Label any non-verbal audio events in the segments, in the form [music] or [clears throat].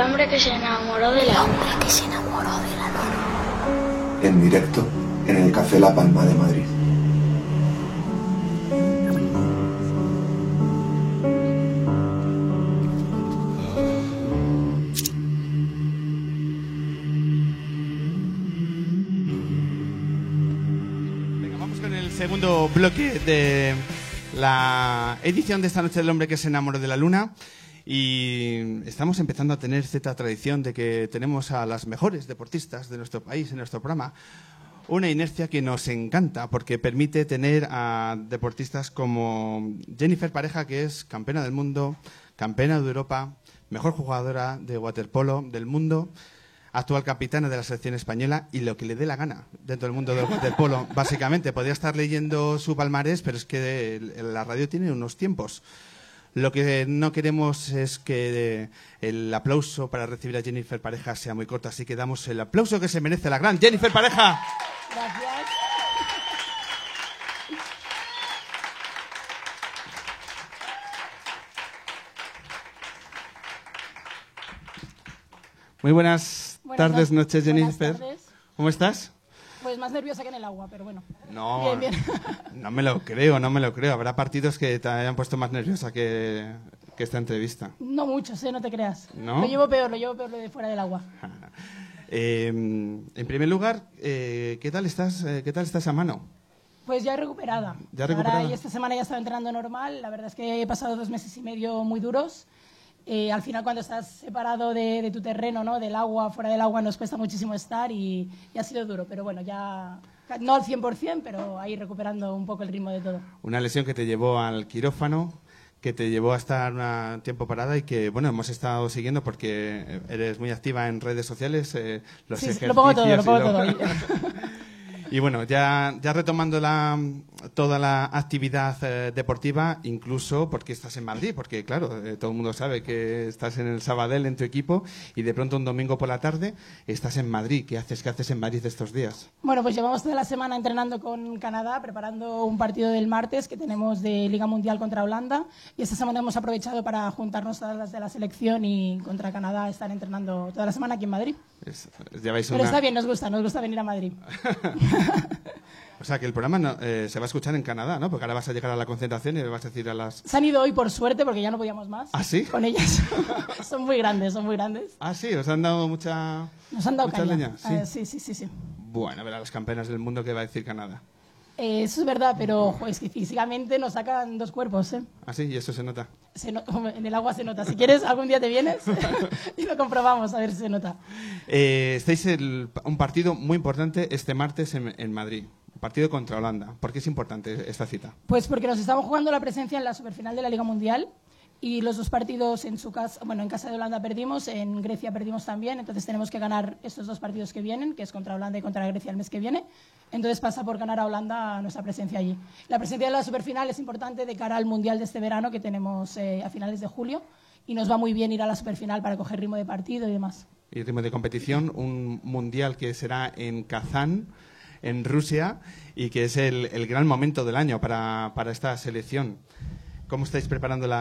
hombre que se enamoró de la hombre que se enamoró de la luna. En directo en el Café La Palma de Madrid. Venga, vamos con el segundo bloque de la edición de esta noche del hombre que se enamoró de la luna. Y estamos empezando a tener cierta tradición de que tenemos a las mejores deportistas de nuestro país en nuestro programa. Una inercia que nos encanta porque permite tener a deportistas como Jennifer Pareja, que es campeona del mundo, campeona de Europa, mejor jugadora de waterpolo del mundo, actual capitana de la selección española y lo que le dé la gana dentro del mundo del waterpolo. Básicamente, podría estar leyendo su palmarés, pero es que la radio tiene unos tiempos. Lo que no queremos es que eh, el aplauso para recibir a Jennifer Pareja sea muy corto, así que damos el aplauso que se merece la gran Jennifer Pareja. Gracias. Muy buenas, Buenas tardes, no- noches, buenas Jennifer. tardes. ¿Cómo estás? Pues más nerviosa que en el agua, pero bueno. No, Bien, bien. no me lo creo, no me lo creo. Habrá partidos que te hayan puesto más nerviosa que, que esta entrevista. No mucho, ¿eh? No te creas. ¿No? Lo llevo peor, lo llevo peor lo de fuera del agua. [laughs] Eh, en primer lugar, eh, ¿qué tal estás? eh, ¿Qué tal está esa mano? Pues ya recuperada. ¿Ya recuperada? Ahora, y esta semana ya estaba entrenando normal. La verdad es que he pasado dos meses y medio muy duros. Eh, al final, cuando estás separado de, de tu terreno, ¿no? del agua, fuera del agua, nos cuesta muchísimo estar y, y ha sido duro. Pero bueno, ya no al 100%, pero ahí recuperando un poco el ritmo de todo. Una lesión que te llevó al quirófano, que te llevó a estar un tiempo parada y que, bueno, hemos estado siguiendo porque eres muy activa en redes sociales, eh, los Sí, sí, ejercicios. lo pongo todo, lo y pongo lo- todo. [laughs] Y bueno, ya, ya retomando la, toda la actividad eh, deportiva, incluso porque estás en Madrid, porque claro, eh, todo el mundo sabe que estás en el Sabadell en tu equipo y de pronto un domingo por la tarde estás en Madrid. ¿Qué haces? ¿Qué haces en Madrid estos días? Bueno, pues llevamos toda la semana entrenando con Canadá, preparando un partido del martes que tenemos de Liga Mundial contra Holanda. Y esta semana hemos aprovechado para juntarnos todas las de la selección y contra Canadá estar entrenando toda la semana aquí en Madrid. Es- lleváis Pero está bien, nos gusta, nos gusta venir a Madrid. [laughs] [laughs] O sea, que el programa no- eh, se va a escuchar en Canadá, ¿no? Porque ahora vas a llegar a la concentración y le vas a decir a las... Se han ido hoy por suerte porque ya no podíamos más. ¿Ah, sí? Con ellas. [laughs] son muy grandes, son muy grandes. Ah, sí, os han dado mucha... Nos han dado mucha caña. leña, sí. Eh, sí, sí, sí, sí. Bueno, a ver a las campeonas del mundo qué va a decir Canadá. Eh, eso es verdad, pero jo, es que físicamente nos sacan dos cuerpos, ¿eh? Ah, sí, y eso se nota. Se no- en el agua se nota. Si quieres, algún día te vienes [laughs] y lo comprobamos a ver si se nota. Estáis en un partido muy importante este martes en, en Madrid. Partido contra Holanda. ¿Por qué es importante esta cita? Pues porque nos estamos jugando la presencia en la superfinal de la Liga Mundial y los dos partidos en su casa, bueno, en casa de Holanda perdimos, en Grecia perdimos también, entonces tenemos que ganar estos dos partidos que vienen, que es contra Holanda y contra Grecia el mes que viene. Entonces pasa por ganar a Holanda nuestra presencia allí. La presencia de la superfinal es importante de cara al Mundial de este verano que tenemos eh, a finales de julio y nos va muy bien ir a la superfinal para coger ritmo de partido y demás. Y ritmo de competición, un mundial que será en Kazán, en Rusia, y que es el, el gran momento del año para, para esta selección. ¿Cómo estáis preparando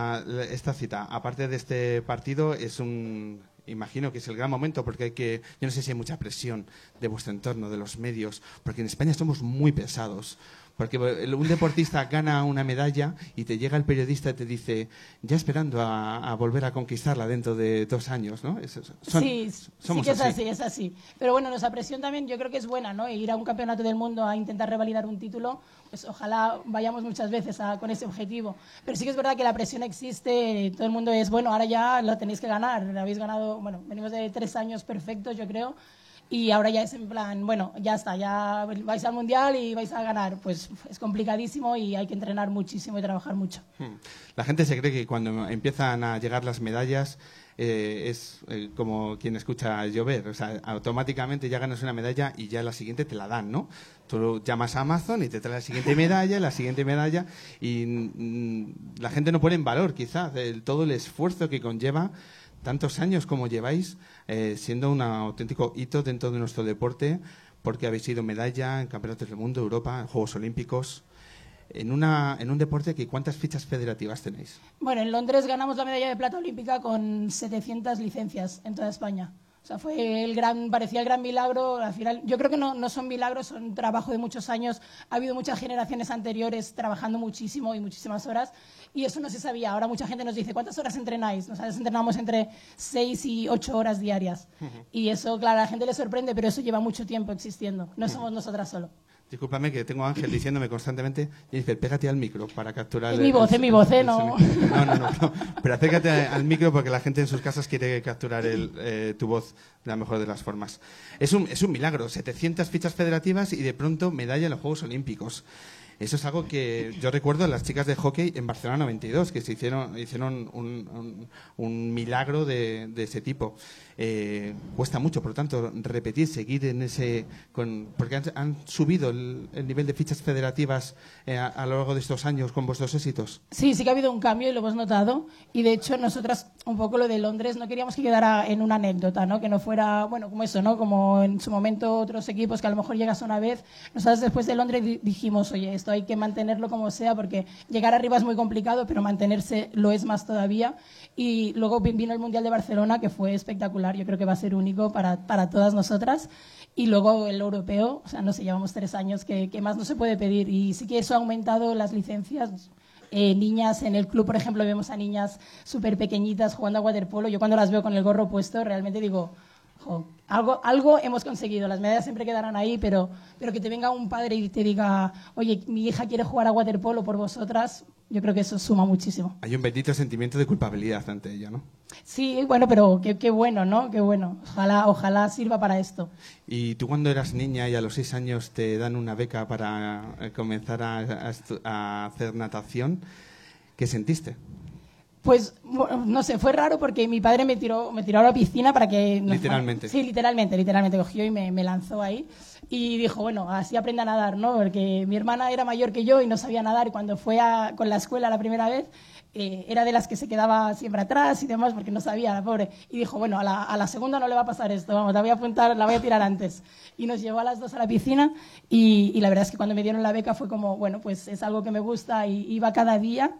esta cita? Aparte de este partido, es un. Imagino que es el gran momento porque hay que. Yo no sé si hay mucha presión de vuestro entorno, de los medios, porque en España somos muy pesados. Porque el- un deportista gana una medalla y te llega el periodista y te dice, ya esperando a, a volver a conquistarla dentro de dos años, ¿no? Es- son- sí, sí somos que es así. así. es así. Pero bueno, nuestra presión también yo creo que es buena, ¿no? Ir a un campeonato del mundo a intentar revalidar un título, pues ojalá vayamos muchas veces a- con ese objetivo. Pero sí que es verdad que la presión existe, todo el mundo es, bueno, ahora ya lo tenéis que ganar, habéis ganado, bueno, venimos de tres años perfectos, yo creo, y ahora ya es en plan, bueno, ya está, ya vais al mundial y vais a ganar. Pues es complicadísimo y hay que entrenar muchísimo y trabajar mucho. Hmm. La gente se cree que cuando empiezan a llegar las medallas eh, es eh, como quien escucha llover. O sea, automáticamente ya ganas una medalla y ya la siguiente te la dan, ¿no? Tú llamas a Amazon y te trae la siguiente [laughs] medalla, la siguiente medalla y mm, la gente no pone en valor quizás el- todo el esfuerzo que conlleva tantos años como lleváis eh, siendo un auténtico hito dentro de nuestro deporte porque habéis sido medalla en campeonatos del mundo, Europa, en Juegos Olímpicos. en, una, en un deporte que cuántas fichas federativas tenéis. Bueno, en Londres ganamos la medalla de plata olímpica con 700 licencias en toda España. O sea, fue el gran, parecía el gran milagro. Al final, yo creo que no, no son milagros, son trabajo de muchos años. Ha habido muchas generaciones anteriores trabajando muchísimo y muchísimas horas. Y eso no se sabía. Ahora mucha gente nos dice, ¿cuántas horas entrenáis? Nosotros entrenamos entre 6 y 8 horas diarias. Y eso, claro, a la gente le sorprende, pero eso lleva mucho tiempo existiendo. No somos nosotras solo. Discúlpame que tengo a Ángel [clears throat] diciéndome constantemente, Jennifer, pégate al micro para capturar... Es mi voz, es mi voz, ¿eh? No. No, no, no, no, Pero acércate al micro porque la gente en sus casas quiere capturar el, eh, tu voz de la mejor de las formas. Es un, es un milagro, 700 fichas federativas y de pronto medalla en los Juegos Olímpicos. Eso es algo que yo recuerdo en las chicas de hockey en Barcelona 92, que se hicieron, hicieron un, un, un milagro de, de, ese tipo. Eh, cuesta mucho, por lo tanto, repetir, seguir en ese. Con, porque han, han subido el, el, nivel de fichas federativas eh, a, a, lo largo de estos años con vuestros éxitos. Sí, sí que ha habido un cambio y lo hemos notado. Y de hecho, nosotras, un poco lo de Londres, no queríamos que quedara en una anécdota, ¿no? Que no fuera, bueno, como eso, ¿no? Como en su momento otros equipos que a lo mejor llegas una vez. Nosotras después de Londres dijimos, oye, esto hay que mantenerlo como sea, porque llegar arriba es muy complicado, pero mantenerse lo es más todavía. Y luego vino el Mundial de Barcelona, que fue espectacular. Yo creo que va a ser único para, para todas nosotras. Y luego el europeo, o sea, no sé, llevamos tres años, que, que más no se puede pedir. Y sí que eso ha aumentado las licencias. Eh, niñas en el club, por ejemplo, vemos a niñas súper pequeñitas jugando a waterpolo. Yo cuando las veo con el gorro puesto, realmente digo, algo, algo hemos conseguido. Las medallas siempre quedarán ahí, pero, pero que te venga un padre y te diga, oye, mi hija quiere jugar a waterpolo por vosotras, yo creo que eso suma muchísimo. Hay un bendito sentimiento de culpabilidad ante ella, ¿no? Sí, bueno, pero qué, qué, bueno, ¿no? Qué bueno. Ojalá, ojalá sirva para esto. ¿Y tú cuando eras niña y a los seis años te dan una beca para eh, comenzar a, a, a hacer natación, qué sentiste? Pues no sé, fue raro porque mi padre me tiró, me tiró a la piscina para que... Literalmente. Sí, literalmente, literalmente cogió y me, me, lanzó ahí. Y dijo, bueno, así aprenda a nadar, ¿no? Porque mi hermana era mayor que yo y no sabía nadar y cuando fue a, con la escuela la primera vez eh, era de las que se quedaba siempre atrás y demás porque no sabía, la pobre. Y dijo, bueno, a la, a la, segunda no le va a pasar esto, vamos, la voy a apuntar, la voy a tirar antes. Y nos llevó a las dos a la piscina y, y la verdad es que cuando me dieron la beca fue como, bueno, pues es algo que me gusta y iba cada día.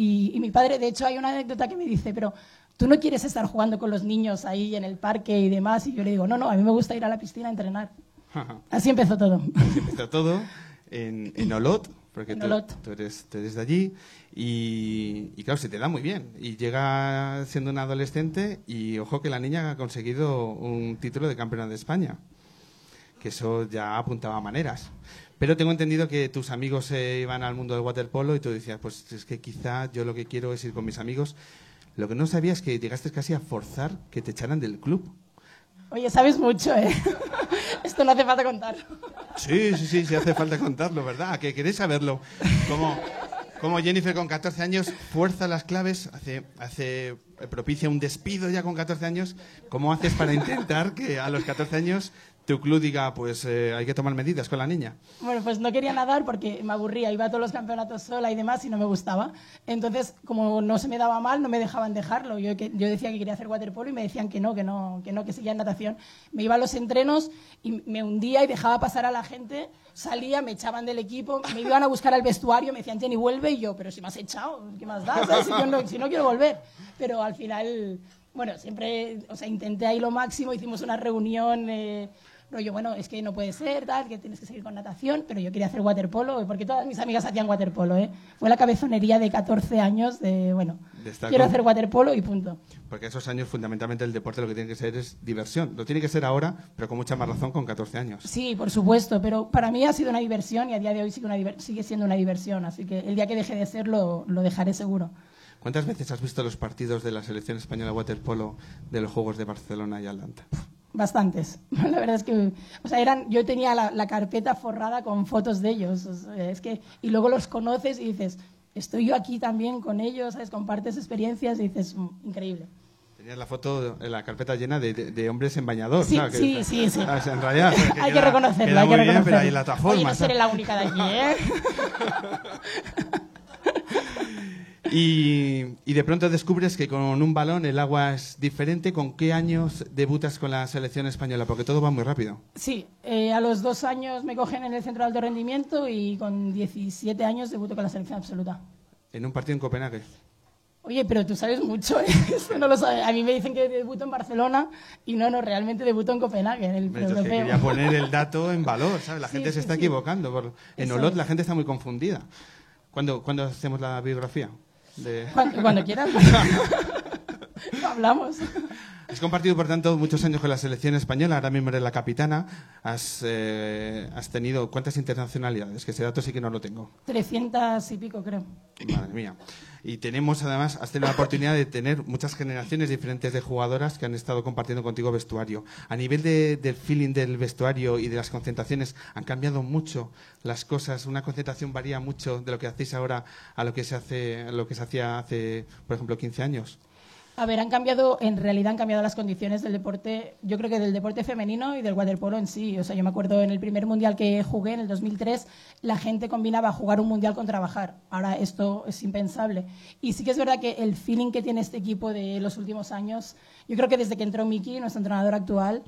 Y, y, mi padre, de hecho, hay una anécdota que me dice, pero tú no quieres estar jugando con los niños ahí en el parque y demás. Y yo le digo, no, no, a mí me gusta ir a la piscina a entrenar. Así empezó todo. Así empezó todo en, en Olot, porque en tú, Olot. tú, eres, tú eres de allí. Y, y, claro, se te da muy bien. Y llega siendo una adolescente y ojo que la niña ha conseguido un título de campeona de España. Que eso ya apuntaba maneras. Pero tengo entendido que tus amigos se eh, iban al mundo del waterpolo y tú decías, pues es que quizá yo lo que quiero es ir con mis amigos. Lo que no sabía es que llegaste casi a forzar que te echaran del club. Oye, sabes mucho, ¿eh? [laughs] Esto no hace falta contar. Sí, sí, sí, sí hace falta contarlo, ¿verdad? Que queréis saberlo. Como, como Jennifer con 14 años fuerza las claves, hace, hace propicia un despido ya con 14 años. ¿Cómo haces para intentar que a los 14 años tu club diga, pues eh, hay que tomar medidas con la niña? Bueno, pues no quería nadar porque me aburría, iba a todos los campeonatos sola y demás y no me gustaba. Entonces, como no se me daba mal, no me dejaban dejarlo. Yo, que, yo decía que quería hacer waterpolo y me decían que no, que no, que no, que seguía en natación. Me iba a los entrenos y me hundía y dejaba pasar a la gente, salía, me echaban del equipo, me iban a buscar al vestuario, me decían, Jenny, vuelve, y yo, pero si me has echado, ¿qué más da? Si, no, si no quiero volver. Pero al final, bueno, siempre, o sea, intenté ahí lo máximo, hicimos una reunión... Eh, rollo, bueno, es que no puede ser, tal, que tienes que seguir con natación, pero yo quería hacer waterpolo, porque todas mis amigas hacían waterpolo, ¿eh? Fue la cabezonería de 14 años de, bueno, quiero hacer waterpolo y punto. Porque esos años, fundamentalmente, el deporte lo que tiene que ser es diversión. Lo tiene que ser ahora, pero con mucha más razón con 14 años. Sí, por supuesto, pero para mí ha sido una diversión y a día de hoy sigue, una sigue siendo una diversión, así que el día que deje de serlo, lo dejaré seguro. ¿Cuántas veces has visto los partidos de la selección española de waterpolo de los Juegos de Barcelona y Atlanta? Bastantes. [laughs] La verdad es que, o sea, eran, yo tenía la, la carpeta forrada con fotos de ellos. O sea, es que, y luego los conoces y dices, estoy yo aquí también con ellos, ¿sabes? compartes experiencias y dices, mmm, increíble. Tenías la foto, la carpeta llena de, de, de, hombres en bañador. Sí, ¿no? sí, que, sí, sí. ¿sabes? En realidad, [laughs] que hay queda, que reconocerlo, hay que bien, reconocerlo. pero la. Oye, no seré la única de aquí, ¿eh? [laughs] Y, y de pronto descubres que con un balón el agua es diferente. ¿Con qué años debutas con la selección española? Porque todo va muy rápido. Sí, eh, a los dos años me cogen en el centro de alto rendimiento y con 17 años debuto con la selección absoluta. En un partido en Copenhague. Oye, pero tú sabes mucho, ¿eh? [laughs] Eso no lo sabes. A mí me dicen que debuto en Barcelona y no, no, realmente debuto en Copenhague, en el Hombre, yo es que quería poner el dato en valor, ¿sabes? La [laughs] Sí, gente se está sí. equivocando. en Olot la gente está muy confundida. ¿Cuándo, cuándo hacemos la biografía? De... Cuando, cuando quieras. [laughs] [laughs] Hablamos. Has compartido, por tanto, muchos años con la selección española, ahora mismo eres la capitana. Has, eh, has tenido cuántas internacionalidades, que ese dato sí que no lo tengo. 300 y pico, creo. Madre mía. Y tenemos, además, has tenido la oportunidad de tener muchas generaciones diferentes de jugadoras que han estado compartiendo contigo vestuario. A nivel de- del feeling del vestuario y de las concentraciones, han cambiado mucho las cosas. Una concentración varía mucho de lo que hacéis ahora a lo que se hace, a lo que se hacía hace, por ejemplo, 15 años. A ver, han cambiado, en realidad han cambiado las condiciones del deporte, yo creo que del deporte femenino y del waterpolo en sí. O sea, yo me acuerdo en el primer mundial que jugué, en el 2003, la gente combinaba jugar un mundial con trabajar. Ahora esto es impensable. Y sí que es verdad que el feeling que tiene este equipo de los últimos años, yo creo que desde que entró Miki, nuestro entrenador actual,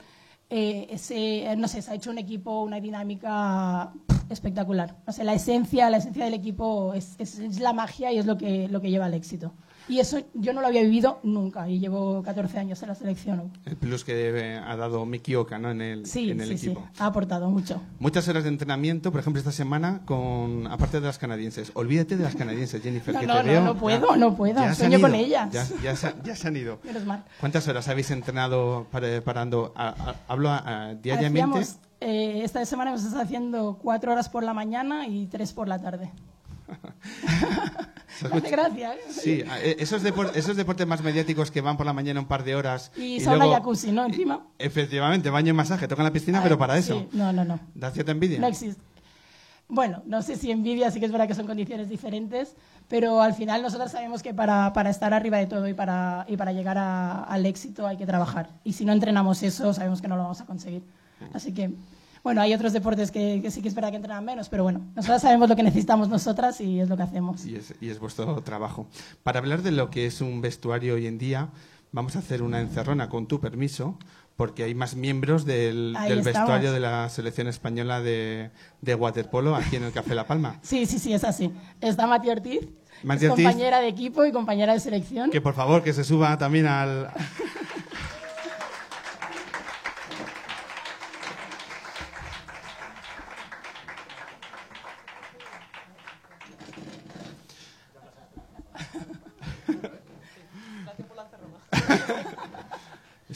eh, no sé, se ha hecho un equipo, una dinámica espectacular. O sea, la esencia, la esencia del equipo es, es- es la magia y es lo que, lo que lleva al éxito. Y eso yo no lo había vivido nunca y llevo 14 años en la selección. El plus que ha dado Miki Oka ¿no? en el, Sí, en el sí, equipo. sí, ha aportado mucho. Muchas horas de entrenamiento, por ejemplo, esta semana, con aparte de las canadienses. Olvídate de las canadienses, Jennifer, No, que no, te no, veo. no puedo, no puedo. ya Sueño con ellas. Ya, ya se, ya se han ido. [laughs] Menos mal. ¿Cuántas horas habéis entrenado para- parando? a- a- hablo a- a- diariamente. Hacíamos, eh, esta semana hemos estado haciendo cuatro horas por la mañana y tres por la tarde. [laughs] ¿Se Me hace gracia. Sí, e- esos, depor- esos deportes más mediáticos que van por la mañana un par de horas. Y, sauna luego- jacuzzi, ¿no? Encima. Efectivamente, baño y masaje, tocan la piscina, pero para eso. Sí, no, no, no. ¿Da cierta envidia? No existe. Bueno, no sé si envidia, sí que es verdad que son condiciones diferentes, pero al final nosotros sabemos que para, para estar arriba de todo y para, y para llegar a- al éxito hay que trabajar. Y si no entrenamos eso, sabemos que no lo vamos a conseguir. Así que, bueno, hay otros deportes que, que sí que es verdad que entrenan menos, pero bueno, nosotros sabemos lo que necesitamos nosotras y es lo que hacemos. Y es, y es vuestro trabajo. Para hablar de lo que es un vestuario hoy en día, vamos a hacer una encerrona con tu permiso, porque hay más miembros del, vestuario de la selección española de, de waterpolo aquí en el Café La Palma. [laughs] Sí, sí, sí, es así. Está Mati Ortiz, Mati es Ortiz. compañera de equipo y compañera de selección. Que por favor, que se suba también al...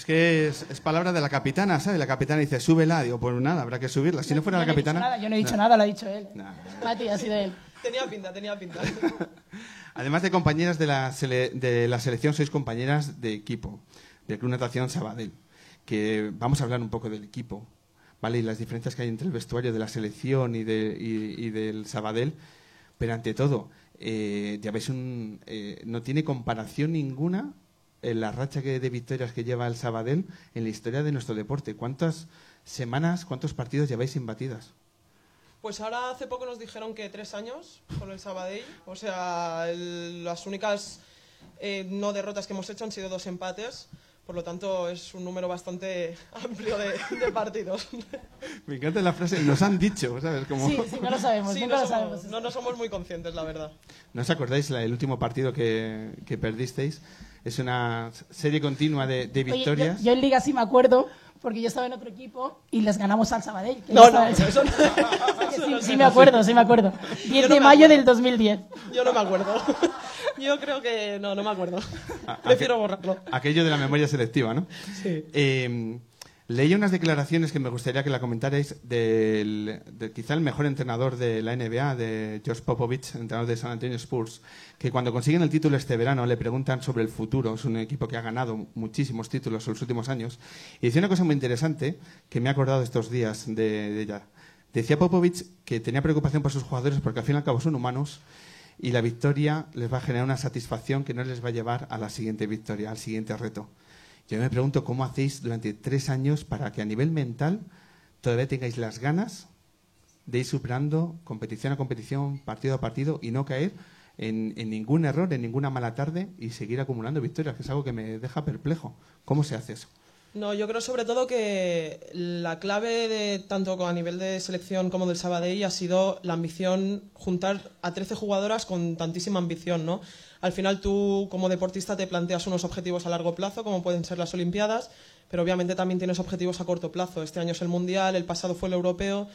que es, es palabra de la capitana, ¿sabes? La capitana dice, súbela. Digo, pues nada, habrá que subirla. Si no fuera Yo la capitana... nada, yo no he dicho No. nada, lo ha dicho él. No. Mati, ha sido él. Tenía pinta, tenía pinta. [laughs] Además de compañeras de la, sele- de la selección, sois compañeras de equipo, del Club Natación Sabadell, que vamos a hablar un poco del equipo, ¿vale? Y las diferencias que hay entre el vestuario de la selección y, de- y- y del Sabadell, pero ante todo, eh, ya ves, un, eh, no tiene comparación ninguna la racha que, de victorias que lleva el Sabadell en la historia de nuestro deporte. ¿Cuántas semanas, cuántos partidos lleváis sin batidas? Pues ahora hace poco nos dijeron que tres años con el Sabadell. O sea, el- las únicas eh, no derrotas que hemos hecho han sido dos empates. Por lo tanto, es un número bastante [laughs] amplio de, de partidos. Me encanta la frase, nos han dicho, ¿sabes? Como... Sí, sí, no lo sabemos, Sí, nunca no lo somos, sabemos. no, no somos muy conscientes, la verdad. ¿No os acordáis la- el último partido que, que perdisteis? Es una serie continua de, de Oye, victorias. yo, yo en Liga sí me acuerdo, porque yo estaba en otro equipo y les ganamos al Sabadell. que No, no, estaba- eso no, [laughs] Sí, eso no sí sé. me acuerdo, sí me acuerdo. 10 no de mayo acuerdo. del 2010. Yo no me acuerdo. [laughs] Yo creo que no, no me acuerdo. A- Prefiero aqu- borrarlo. Aquello de la memoria selectiva, ¿no? Sí. Eh, leí unas declaraciones que me gustaría que la comentarais del, de quizá el mejor entrenador de la NBA, de George Popovich, entrenador de San Antonio Spurs, que cuando consiguen el título este verano le preguntan sobre el futuro. Es un equipo que ha ganado muchísimos títulos en los últimos años. Y decía una cosa muy interesante que me he acordado estos días de, de ella. Decía Popovich que tenía preocupación por sus jugadores porque al fin y al cabo son humanos y la victoria les va a generar una satisfacción que no les va a llevar a la siguiente victoria, al siguiente reto. Yo me pregunto cómo hacéis durante tres años para que a nivel mental todavía tengáis las ganas de ir superando competición a competición, partido a partido y no caer en, en ningún error, en ninguna mala tarde y seguir acumulando victorias, que es algo que me deja perplejo. ¿Cómo se hace eso? No, yo creo sobre todo que la clave de tanto a nivel de selección como del Sabadell ha sido la ambición, juntar a 13 jugadoras con tantísima ambición, ¿no? Al final tú como deportista te planteas unos objetivos a largo plazo, como pueden ser las Olimpiadas, pero obviamente también tienes objetivos a corto plazo. Este año es el Mundial, el pasado fue el Europeo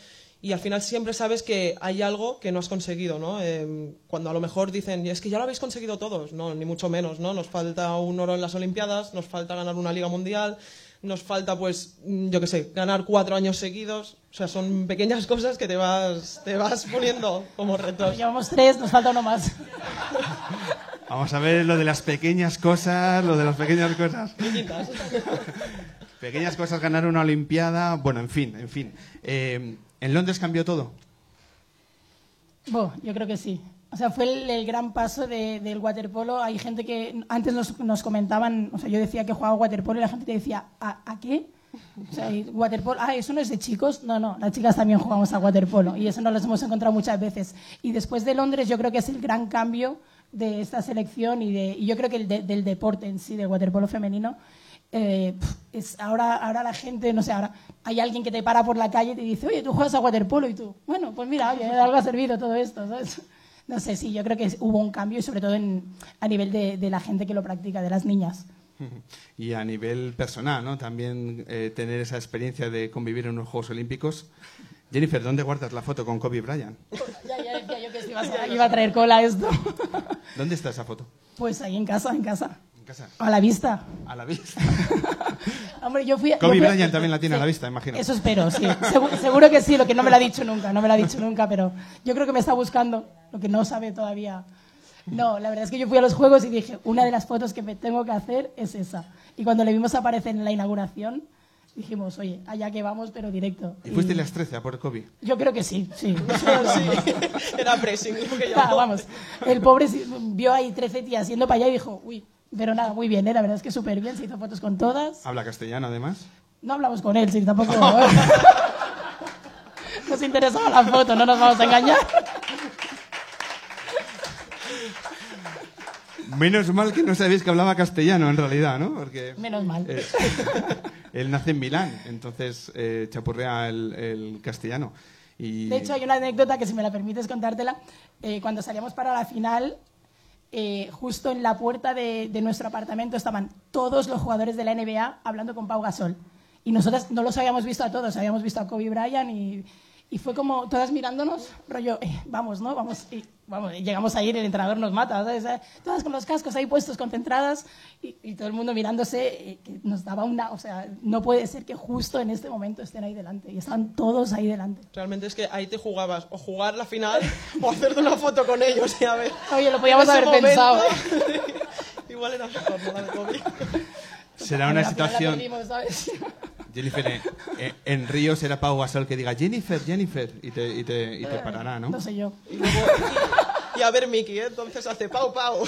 y al final siempre sabes que hay algo que no has conseguido, ¿no? Eh, cuando a lo mejor dicen, es que ya lo habéis conseguido todos, no, ni mucho menos, ¿no? Nos falta un oro en las Olimpiadas, nos falta ganar una Liga Mundial, nos falta, pues, mm, yo qué sé, ganar cuatro años seguidos. O sea, son pequeñas cosas que te vas, te vas poniendo como retos. Llevamos tres, nos falta uno más. [laughs] Vamos a ver lo de las pequeñas cosas, lo de las pequeñas cosas. [laughs] Pequeñas cosas, ganar una Olimpiada, bueno, en fin, en fin. Eh, ¿En Londres cambió todo? Bo, yo creo que sí. O sea, fue el, el gran paso de- del waterpolo. Hay gente que antes nos, nos comentaban, o sea, yo decía que jugaba waterpolo y la gente te decía, ¿a, a qué? O sea, waterpolo, ah, eso no es de chicos. No, no, las chicas también jugamos a waterpolo y eso nos lo hemos encontrado muchas veces. Y después de Londres, yo creo que es el gran cambio de esta selección y, de, y yo creo que el de- del deporte en sí, del waterpolo femenino. eh, es ahora, ahora la gente, no sé, ahora hay alguien que te para por la calle y te dice, oye, tú juegas a waterpolo y tú, bueno, pues mira, oye, algo ha servido todo esto, ¿sabes? No sé, sí, yo creo que hubo un cambio y sobre todo en, a nivel de, de la gente que lo practica, de las niñas. [laughs] Y a nivel personal, ¿no? También eh, tener esa experiencia de convivir en unos Juegos Olímpicos. Jennifer, ¿dónde guardas la foto con Kobe Bryant? [laughs] Ya, ya decía yo que se iba a, iba a traer cola esto. [laughs] ¿Dónde está esa foto? Pues ahí en casa, en casa. En casa. A la vista. A la vista. [laughs] Hombre, yo fui... yo Kobe fui- Bryant también la tiene a la vista, imagino. Eso espero, sí. Segu- seguro que sí, lo que no me lo ha dicho nunca, no me lo ha dicho nunca, pero yo creo que me está buscando, lo que no sabe todavía. No, la verdad es que yo fui a los juegos y dije, una de las fotos que me tengo que hacer es esa. Y cuando le vimos aparecer en la inauguración, dijimos, oye, allá que vamos, pero directo. ¿Y fuiste las 13 a por Kobe? Yo creo que sí, sí. [laughs] Sí, era pressing que Ah, vamos, el pobre sí- vio ahí 13 tías yendo para allá y dijo, uy, pero nada, muy bien, ¿eh? la verdad es que súper bien, se hizo fotos con todas. Habla castellano, además. No hablamos con él, sí, tampoco. [laughs] [laughs] Nos interesaba la foto, no nos vamos a engañar. Menos mal que no sabéis que hablaba castellano, en realidad, ¿no? Porque Menos mal. eh, [laughs] él nace en Milán, entonces eh, chapurrea el, el castellano. Y... De hecho, hay una anécdota que, si me la permites contártela. Eh, cuando salíamos para la final, eh, justo en la puerta de, de nuestro apartamento estaban todos los jugadores de la NBA hablando con Pau Gasol. Y nosotras no los habíamos visto a todos, habíamos visto a Kobe Bryant y, y fue como todas mirándonos, rollo, eh, vamos, ¿no? Vamos, y, vamos, llegamos ahí, el entrenador nos mata, ¿sabes? Todas con los cascos ahí puestos, concentradas, y, y todo el mundo mirándose, que nos daba una, o sea, no puede ser que justo en este momento estén ahí delante, y estaban todos ahí delante. Realmente es que ahí te jugabas o jugar la final o hacerte una foto con ellos y a ver. Oye, lo podíamos haber pensado. momento, [laughs] Igual era mejor, ¿no? La de. Será una situación... perdimos, ¿sabes? [laughs] Jennifer, eh, eh, en Río será Pau Gasol que diga Jennifer, Jennifer, y te, y te, y te parará, ¿no? No sé yo. Y, luego, y, y a ver Mickey, ¿eh? entonces hace pau pau.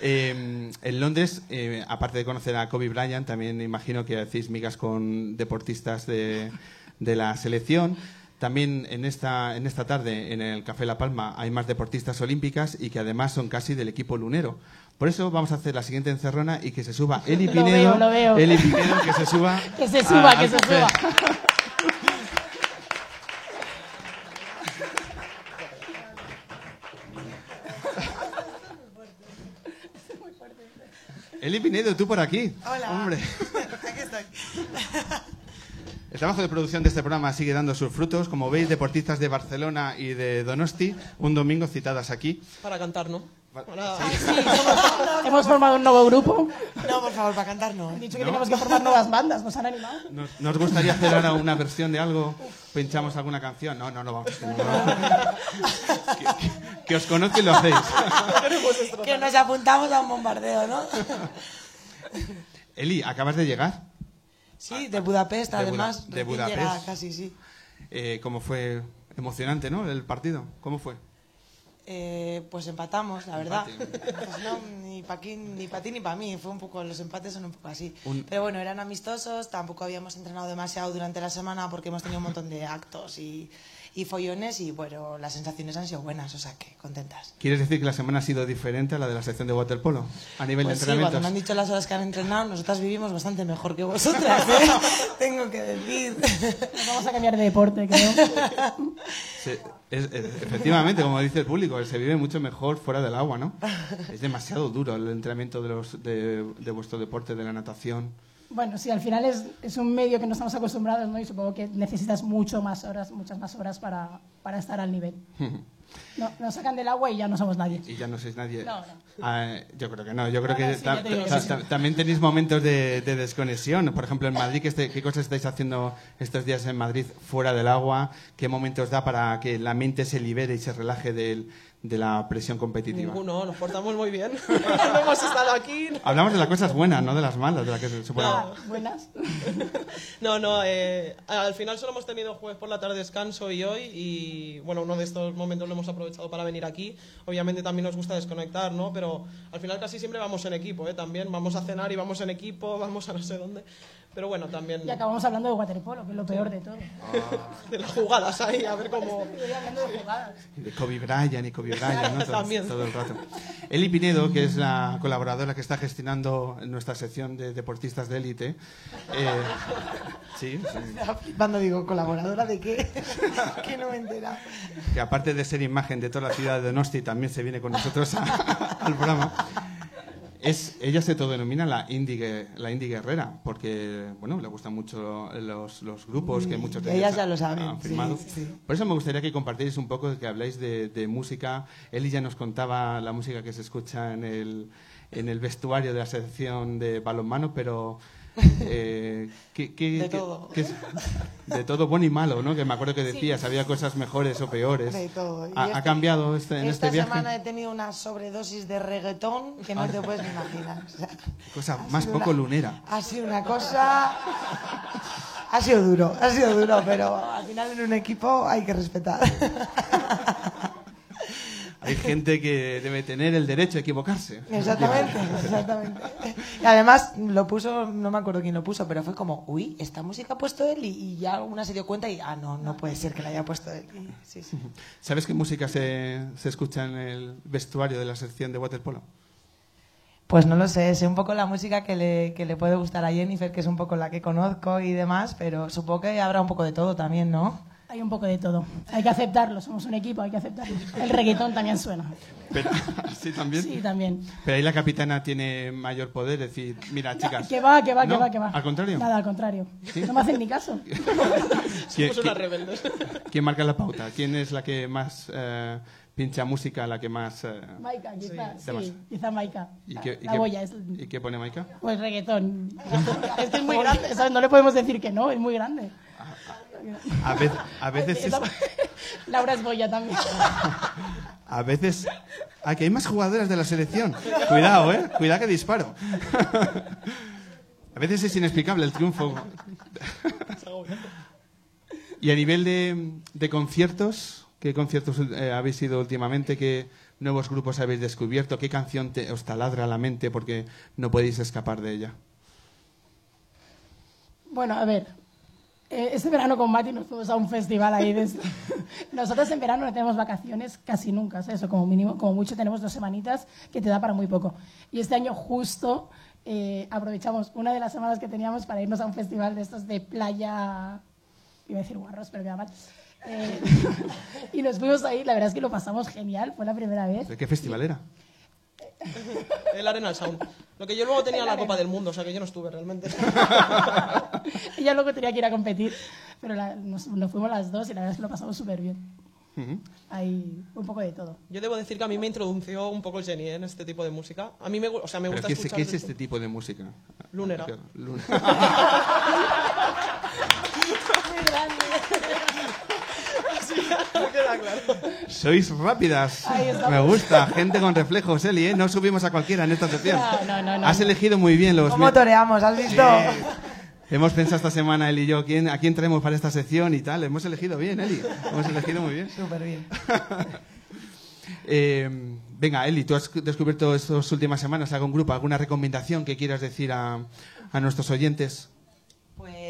Eh, en Londres, eh, aparte de conocer a Kobe Bryant, también imagino que hacéis migas con deportistas de, de la selección. También en esta, en esta tarde, en el Café La Palma, hay más deportistas olímpicas y que además son casi del equipo lunero. Por eso vamos a hacer la siguiente encerrona y que se suba Eli Lo Pinedo. veo, lo veo. Eli Pinedo, que se suba. [laughs] Que se suba, a- que se suba. Eli Pinedo, tú por aquí. Hola. Hombre. [laughs] Aquí estoy. [laughs] El trabajo de producción de este programa sigue dando sus frutos. Como veis, deportistas de Barcelona y de Donosti, un domingo citadas aquí. Para cantar, ¿no? [laughs] Hemos formado un nuevo grupo. No, por favor, para cantar no. Han dicho que tenemos que formar nuevas bandas. ¿Nos han animado? ¿Nos, nos gustaría hacer ahora una versión de algo? ¿Pinchamos alguna canción? No, no, no vamos. que no. que, que- que os conozco y lo hacéis. Que nos apuntamos a un bombardeo, ¿no? Eli, acabas de llegar. Sí, de Budapest, De Buda- además. de recién Budapest. llegada casi, sí. Eh, ¿Cómo fue? Emocionante, ¿no? El partido. ¿Cómo fue? Eh, pues empatamos, la verdad. Pues no, ni para ni pa ti ni para mí. Fue un poco, los empates son un poco así. Un- Pero bueno, eran amistosos. Tampoco habíamos entrenado demasiado durante la semana porque hemos tenido un montón de actos y, y follones y bueno, las sensaciones han sido buenas, o sea que contentas. ¿Quieres decir que la semana ha sido diferente a la de la sección de waterpolo? A nivel Pues de sí, cuando me han dicho las horas que han entrenado, nosotras vivimos bastante mejor que vosotras, ¿eh? [laughs] tengo que decir. Nos vamos a cambiar de deporte, creo. Es- es- efectivamente, como dice el público, se vive mucho mejor fuera del agua, ¿no? Es demasiado duro el entrenamiento de, los, de, de vuestro deporte, de la natación. Bueno, sí, al final es, es un medio que no estamos acostumbrados, ¿no? Y supongo que necesitas mucho más horas, muchas más horas para, para estar al nivel. [laughs] No, nos sacan del agua y ya no somos nadie. Y ya no sois nadie. No, no. Ah, yo creo que no. Yo creo que no, sí, ta- ya te digo, ta- sí, ta- sí. también tenéis momentos de, de desconexión. Por ejemplo, en Madrid, ¿qué, este- ¿qué cosas estáis haciendo estos días en Madrid fuera del agua? ¿Qué momentos da para que la mente se libere y se relaje del- de la presión competitiva? Ninguno, nos portamos muy bien. [laughs] no hemos estado aquí. Hablamos de las cosas buenas, no de las malas, de las que se supone. Ah, buenas. [laughs] No, no, eh, al final solo hemos tenido jueves por la tarde descanso y hoy y bueno, uno de estos momentos lo hemos aprovechado para venir aquí. Obviamente también nos gusta desconectar, ¿no? Pero al final casi siempre vamos en equipo, ¿eh? También vamos a cenar y vamos en equipo, [laughs] vamos a no sé dónde. Pero bueno, también Y acabamos hablando de waterpolo, que es lo peor de todo. [laughs] de las jugadas ahí, a ver cómo... Estoy hablando de jugadas. De Kobe Bryant y Kobe Bryant, ¿no? Todo, También. todo el rato. Eli Pinedo, que es la colaboradora que está gestionando nuestra sección de deportistas de élite. eh, sí, sí. Cuando digo colaboradora de qué, [laughs] que no me he enterado. que aparte de ser imagen de toda la ciudad de Donosti, también se viene con nosotros a- al programa. Es, ella se autodenomina la indie, la indie guerrera, porque bueno, le gustan mucho los, los grupos que muchos de ellas ya lo saben, han sí, firmado. sí. Por eso me gustaría que compartierais un poco, que habláis de, de música. Eli ya nos contaba la música que se escucha en el, en el vestuario de la sección de balonmano, pero... eh, ¿qué- qué- De qué- todo. de todo bueno y malo, ¿no? Que me acuerdo que decías, había cosas mejores o peores. De todo. Y ¿Ha, este- ha cambiado este, en Esta este viaje? semana he tenido una sobredosis de reggaetón que no te puedes ni imaginar. O sea, Cosa más poco una- lunera. Ha sido una cosa... Ha sido duro, ha sido duro, pero al final en un equipo hay que respetar. Hay gente que debe tener el derecho a equivocarse. Exactamente, exactamente. Y además lo puso, no me acuerdo quién lo puso, pero fue como, uy, esta música ha puesto él y, y ya una se dio cuenta y, ah, no, no puede ser que la haya puesto él. Y sí, sí. ¿Sabes qué música se, se escucha en el vestuario de la sección de waterpolo? Pues no lo sé, sé un poco la música que le, que le puede gustar a Jennifer, que es un poco la que conozco y demás, pero supongo que habrá un poco de todo también, ¿no? Hay un poco de todo. Hay que aceptarlo, somos un equipo, hay que aceptarlo. El reggaetón también suena. Pero, [laughs] ¿Sí también? Sí, también. Pero ahí la capitana tiene mayor poder, decir, mira, chicas... Que va, que va, que va, que va. ¿Al contrario? Nada, al contrario. No me hacen ni caso. [laughs] ¿Quién, Somos unas rebeldes. quién marca la pauta? ¿Quién es la que más eh, pincha música, la que más... eh, Maika, quizá, Sí, quizá Maika. ¿y, La, qué, y la qué- boya es... ¿Y qué pone Maika? Pues reggaetón. Es que es muy [laughs] grande, ¿sabes? No le podemos decir que no, es muy grande. A, vez- a veces... es- Laura es boya también. [laughs] A veces. Aquí hay más jugadoras de la selección. Cuidado, ¿eh? Cuidado que disparo. [laughs] A veces es inexplicable el triunfo. [laughs] Y a nivel de, de conciertos, ¿qué conciertos eh, habéis ido últimamente? ¿Qué nuevos grupos habéis descubierto? ¿Qué canción te, os taladra la mente porque no podéis escapar de ella? Bueno, a ver. Eh, Este verano con Mati nos fuimos a un festival ahí. de- [laughs] Nosotros en verano no tenemos vacaciones casi nunca, ¿sabes? Eso, como mínimo, como mucho tenemos dos semanitas que te da para muy poco. Y este año justo eh, aprovechamos una de las semanas que teníamos para irnos a un festival de estos de playa, iba a decir guarros, pero me da mal. Eh, [laughs] y nos fuimos ahí, la verdad es que lo pasamos genial, fue la primera vez. ¿De qué festival era? [laughs] El Arenal Sound. Lo que yo luego tenía la Copa del Mundo, o sea que yo no estuve realmente. [laughs] Ella luego tenía que ir a competir, pero la- nos, nos fuimos las dos y la verdad es que lo pasamos súper bien. Hay un poco de todo. Yo debo decir que a mí me introdució un poco el Jenny ¿eh? en este tipo de música. A mí me, o sea, me ¿Pero gusta qué, es, escuchar... qué es este tipo de música? Lunera. Lun- [laughs] Me queda claro. Sois rápidas. Me gusta. Gente con reflejos, Eli, ¿eh? No subimos a cualquiera en esta sección. No, no, no, Has elegido muy bien los... ¿Cómo toreamos? ¿Has visto? Hemos pensado esta semana, Eli y yo, ¿quién, a quién traemos para esta sección y tal. Hemos elegido bien, Eli. Hemos elegido muy bien. Súper bien. [laughs] Eh, venga, Eli, tú has descubierto estas últimas semanas algún grupo, alguna recomendación que quieras decir a, a nuestros oyentes.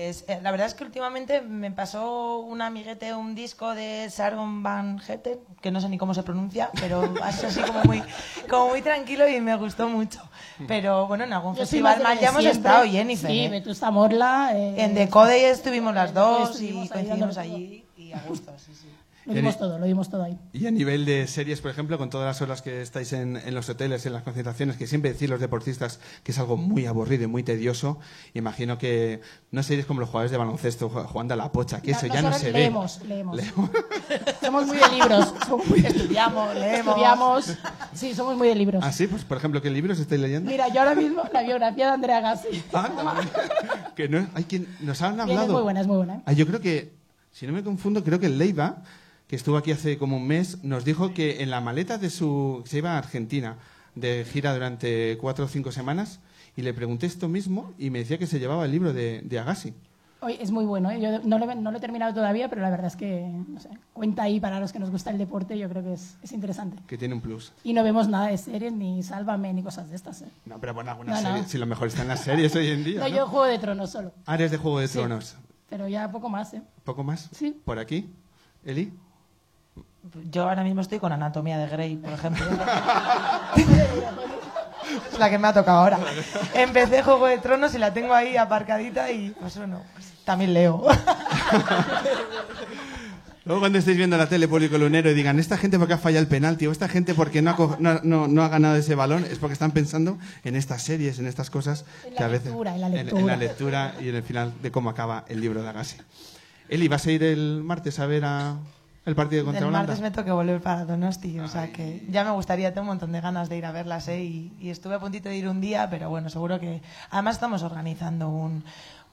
Pues eh, la verdad es que últimamente me pasó un amiguete un disco de Sharon Van Hetten, que no sé ni cómo se pronuncia, pero [laughs] es así como muy, como muy tranquilo y me gustó mucho. Pero bueno, en algún Yo festival más ya hemos siempre. estado, Jennifer. Sí, ¿eh? Vetusta Morla. eh, En Decode estuvimos las dos y coincidimos allí y a gusto, sí, sí. Lo dimos todo, lo dimos todo ahí. Y a nivel de series, por ejemplo, con todas las horas que estáis en, en los hoteles, en las concentraciones, que siempre decís los deportistas que es algo muy aburrido y muy tedioso, imagino que no series como los jugadores de baloncesto ju- jugando a la pocha, que eso ya no se leemos, ve. leemos. Leemos. [laughs] Somos muy de libros. Muy [laughs] Estudiamos, leemos. Estudiamos. Sí, somos muy de libros. Ah, sí, pues por ejemplo, ¿qué libros estáis leyendo? Mira, yo ahora mismo la biografía de Andrea Gassi. Anda, [laughs] que no, hay quien nos han Bien, hablado. es muy buena, es muy buena. Ah, yo creo que, si no me confundo, creo que el Leiva, que estuvo aquí hace como un mes, nos dijo que en la maleta de su. se iba a Argentina de gira durante cuatro o cinco semanas y le pregunté esto mismo y me decía que se llevaba el libro de, de Agassi. Oye, es muy bueno, ¿eh? yo no lo, he- no lo he terminado todavía, pero la verdad es que no sé, cuenta ahí para los que nos gusta el deporte, yo creo que es, es interesante. que tiene un plus. Y no vemos nada de series, ni Sálvame, ni cosas de estas. ¿eh? No, pero bueno, alguna No, no. serie, si lo mejor está en las series hoy en día. No, ¿no? yo Juego de Tronos solo, Áreas de Juego de Sí. Tronos. pero ya poco más. ¿eh? ¿Poco más? Sí. ¿Por aquí? ¿Eli? Yo ahora mismo estoy con Anatomía de Grey, por ejemplo. [laughs] es la que me ha tocado ahora. Empecé Juego de Tronos y la tengo ahí aparcadita y pues bueno, pues, también leo. [laughs] Luego cuando estéis viendo la tele público lunero y digan, esta gente porque ha fallado el penalti o esta gente porque no ha, no, no- no ha ganado ese balón, es porque están pensando en estas series, en estas cosas En la que a veces... lectura, en la en lectura. la lectura y en el final de cómo acaba el libro de Agassi. Eli, ¿vas a ir el martes a ver a el partido contra El Holanda? martes me toca volver para Donosti, o sea que ya me gustaría, tengo un montón de ganas de ir a verlas, ¿eh? y, y estuve a puntito de ir un día, pero bueno, seguro que... Además estamos organizando un,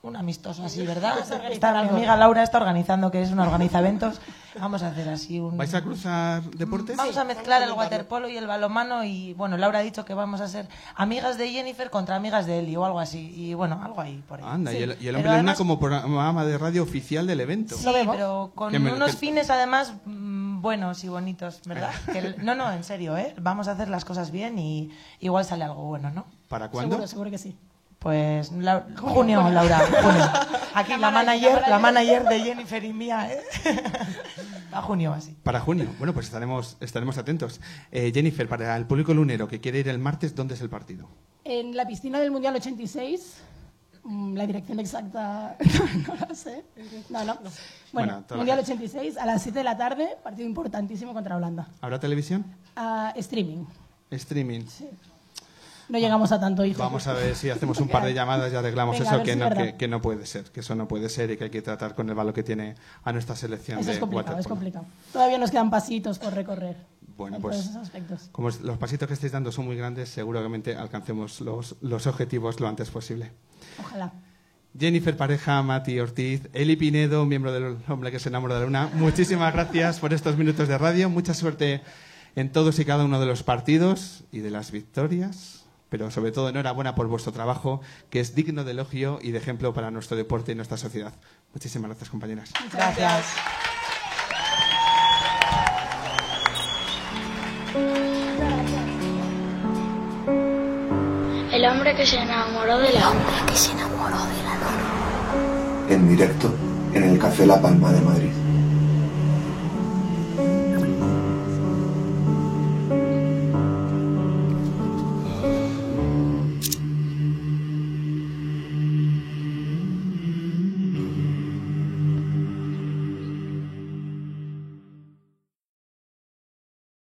un amistoso así, ¿verdad? Está, mi amiga Laura está organizando, que es una organiza eventos. Vamos a hacer así un... ¿Vais a cruzar deportes? Vamos a mezclar el waterpolo y el balonmano y bueno, Laura ha dicho que vamos a ser amigas de Jennifer contra amigas de Eli o algo así y bueno, algo ahí por ahí. Anda, y el, y el hombre además- como programa de radio oficial del evento. Sí, pero con me- unos que- fines además mm, buenos y bonitos, ¿verdad? Que el- no, no, en serio, ¿eh? Vamos a hacer las cosas bien y igual sale algo bueno, ¿no? ¿Para cuándo? Seguro, seguro que sí. Pues la- junio, Laura, junio. Aquí la manager, la manager de Jennifer y mía, ¿eh? [laughs] A junio así. Para junio. Bueno, pues estaremos, estaremos atentos. Eh, Jennifer, para el público lunero que quiere ir el martes, ¿dónde es el partido? En la piscina del Mundial 86, mm, la dirección exacta [laughs] no la sé. No, no. Bueno, Mundial gente. 86 a las 7 de la tarde, partido importantísimo contra Holanda. ¿Habrá televisión? Ah, streaming. Streaming. No llegamos a tanto, hijo. Vamos a ver si hacemos un par de llamadas y arreglamos Venga, eso, que si no, es que, que no puede ser, que eso no puede ser y que hay que tratar con el valor que tiene a nuestra selección Eso de es complicado, es waterpolo. complicado. Todavía nos quedan pasitos por recorrer. Bueno, en pues como es- los pasitos que estáis dando son muy grandes, seguramente alcancemos los, los objetivos lo antes posible. Ojalá. Jennifer Pareja, Mati Ortiz, Eli Pinedo, miembro del Hombre que se enamora de la Luna, muchísimas gracias por estos minutos de radio. Mucha suerte en todos y cada uno de los partidos y de las victorias. Pero sobre todo enhorabuena por vuestro trabajo, que es digno de elogio y de ejemplo para nuestro deporte y nuestra sociedad. Muchísimas gracias, compañeras. Gracias. El hombre que se enamoró de la luna. que se enamoró de la luna. En directo en el Café La Palma de Madrid.